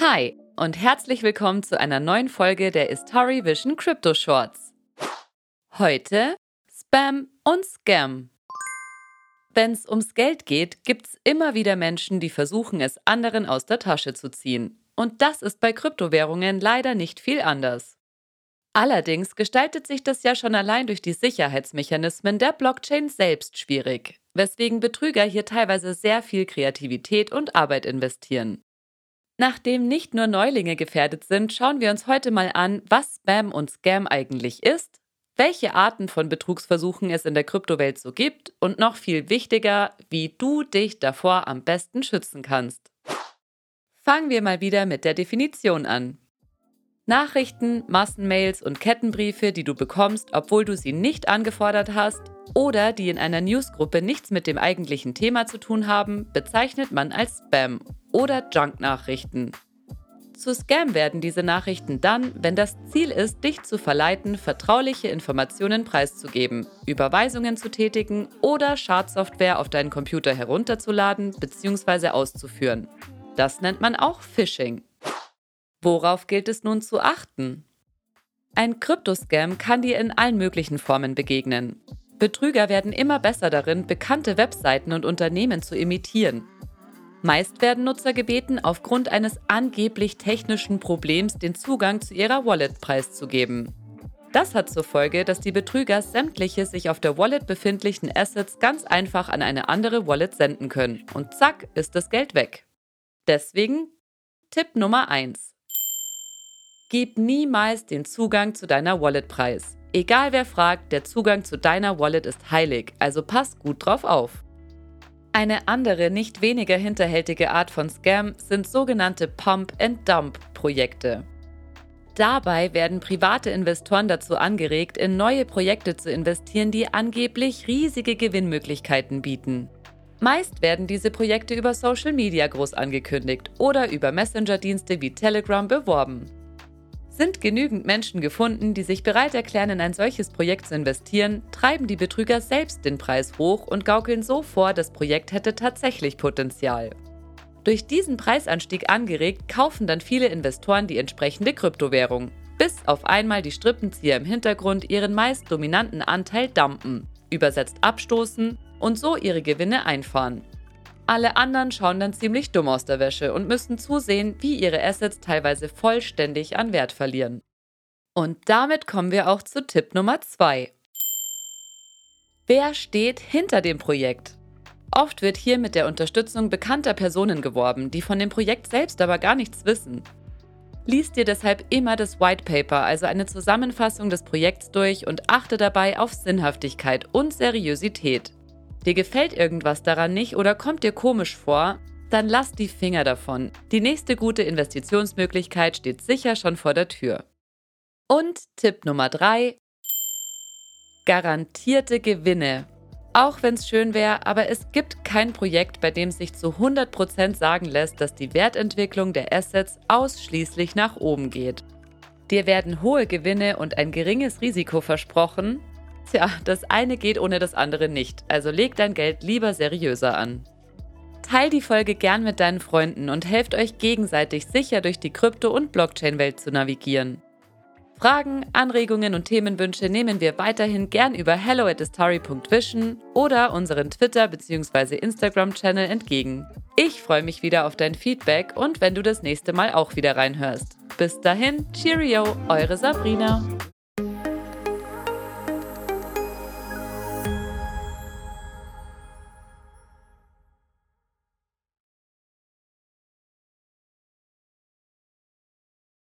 Hi und herzlich willkommen zu einer neuen Folge der Istari Vision Crypto Shorts. Heute Spam und Scam. Wenn es ums Geld geht, gibt es immer wieder Menschen, die versuchen, es anderen aus der Tasche zu ziehen. Und das ist bei Kryptowährungen leider nicht viel anders. Allerdings gestaltet sich das ja schon allein durch die Sicherheitsmechanismen der Blockchain selbst schwierig, weswegen Betrüger hier teilweise sehr viel Kreativität und Arbeit investieren. Nachdem nicht nur Neulinge gefährdet sind, schauen wir uns heute mal an, was Spam und Scam eigentlich ist, welche Arten von Betrugsversuchen es in der Kryptowelt so gibt und noch viel wichtiger, wie du dich davor am besten schützen kannst. Fangen wir mal wieder mit der Definition an. Nachrichten, Massenmails und Kettenbriefe, die du bekommst, obwohl du sie nicht angefordert hast oder die in einer Newsgruppe nichts mit dem eigentlichen Thema zu tun haben, bezeichnet man als Spam oder Junk-Nachrichten. Zu Scam werden diese Nachrichten dann, wenn das Ziel ist, dich zu verleiten, vertrauliche Informationen preiszugeben, Überweisungen zu tätigen oder Schadsoftware auf deinen Computer herunterzuladen bzw. auszuführen. Das nennt man auch Phishing. Worauf gilt es nun zu achten? Ein Kryptoscam kann dir in allen möglichen Formen begegnen. Betrüger werden immer besser darin, bekannte Webseiten und Unternehmen zu imitieren. Meist werden Nutzer gebeten, aufgrund eines angeblich technischen Problems den Zugang zu ihrer Wallet preiszugeben. Das hat zur Folge, dass die Betrüger sämtliche sich auf der Wallet befindlichen Assets ganz einfach an eine andere Wallet senden können. Und zack, ist das Geld weg. Deswegen Tipp Nummer 1. Gib niemals den Zugang zu deiner Wallet preis. Egal wer fragt, der Zugang zu deiner Wallet ist heilig, also pass gut drauf auf. Eine andere, nicht weniger hinterhältige Art von Scam sind sogenannte Pump-and-Dump-Projekte. Dabei werden private Investoren dazu angeregt, in neue Projekte zu investieren, die angeblich riesige Gewinnmöglichkeiten bieten. Meist werden diese Projekte über Social Media groß angekündigt oder über Messenger-Dienste wie Telegram beworben. Sind genügend Menschen gefunden, die sich bereit erklären, in ein solches Projekt zu investieren, treiben die Betrüger selbst den Preis hoch und gaukeln so vor, das Projekt hätte tatsächlich Potenzial. Durch diesen Preisanstieg angeregt, kaufen dann viele Investoren die entsprechende Kryptowährung, bis auf einmal die Strippenzieher im Hintergrund ihren meist dominanten Anteil dumpen, übersetzt abstoßen und so ihre Gewinne einfahren. Alle anderen schauen dann ziemlich dumm aus der Wäsche und müssen zusehen, wie ihre Assets teilweise vollständig an Wert verlieren. Und damit kommen wir auch zu Tipp Nummer 2. Wer steht hinter dem Projekt? Oft wird hier mit der Unterstützung bekannter Personen geworben, die von dem Projekt selbst aber gar nichts wissen. Lies dir deshalb immer das White Paper, also eine Zusammenfassung des Projekts durch und achte dabei auf Sinnhaftigkeit und Seriosität. Dir gefällt irgendwas daran nicht oder kommt dir komisch vor, dann lass die Finger davon. Die nächste gute Investitionsmöglichkeit steht sicher schon vor der Tür. Und Tipp Nummer 3. Garantierte Gewinne. Auch wenn es schön wäre, aber es gibt kein Projekt, bei dem sich zu 100% sagen lässt, dass die Wertentwicklung der Assets ausschließlich nach oben geht. Dir werden hohe Gewinne und ein geringes Risiko versprochen, Tja, das eine geht ohne das andere nicht, also leg dein Geld lieber seriöser an. Teil die Folge gern mit deinen Freunden und helft euch gegenseitig sicher durch die Krypto- und Blockchain-Welt zu navigieren. Fragen, Anregungen und Themenwünsche nehmen wir weiterhin gern über hello oder unseren Twitter- bzw. Instagram-Channel entgegen. Ich freue mich wieder auf dein Feedback und wenn du das nächste Mal auch wieder reinhörst. Bis dahin, Cheerio, eure Sabrina.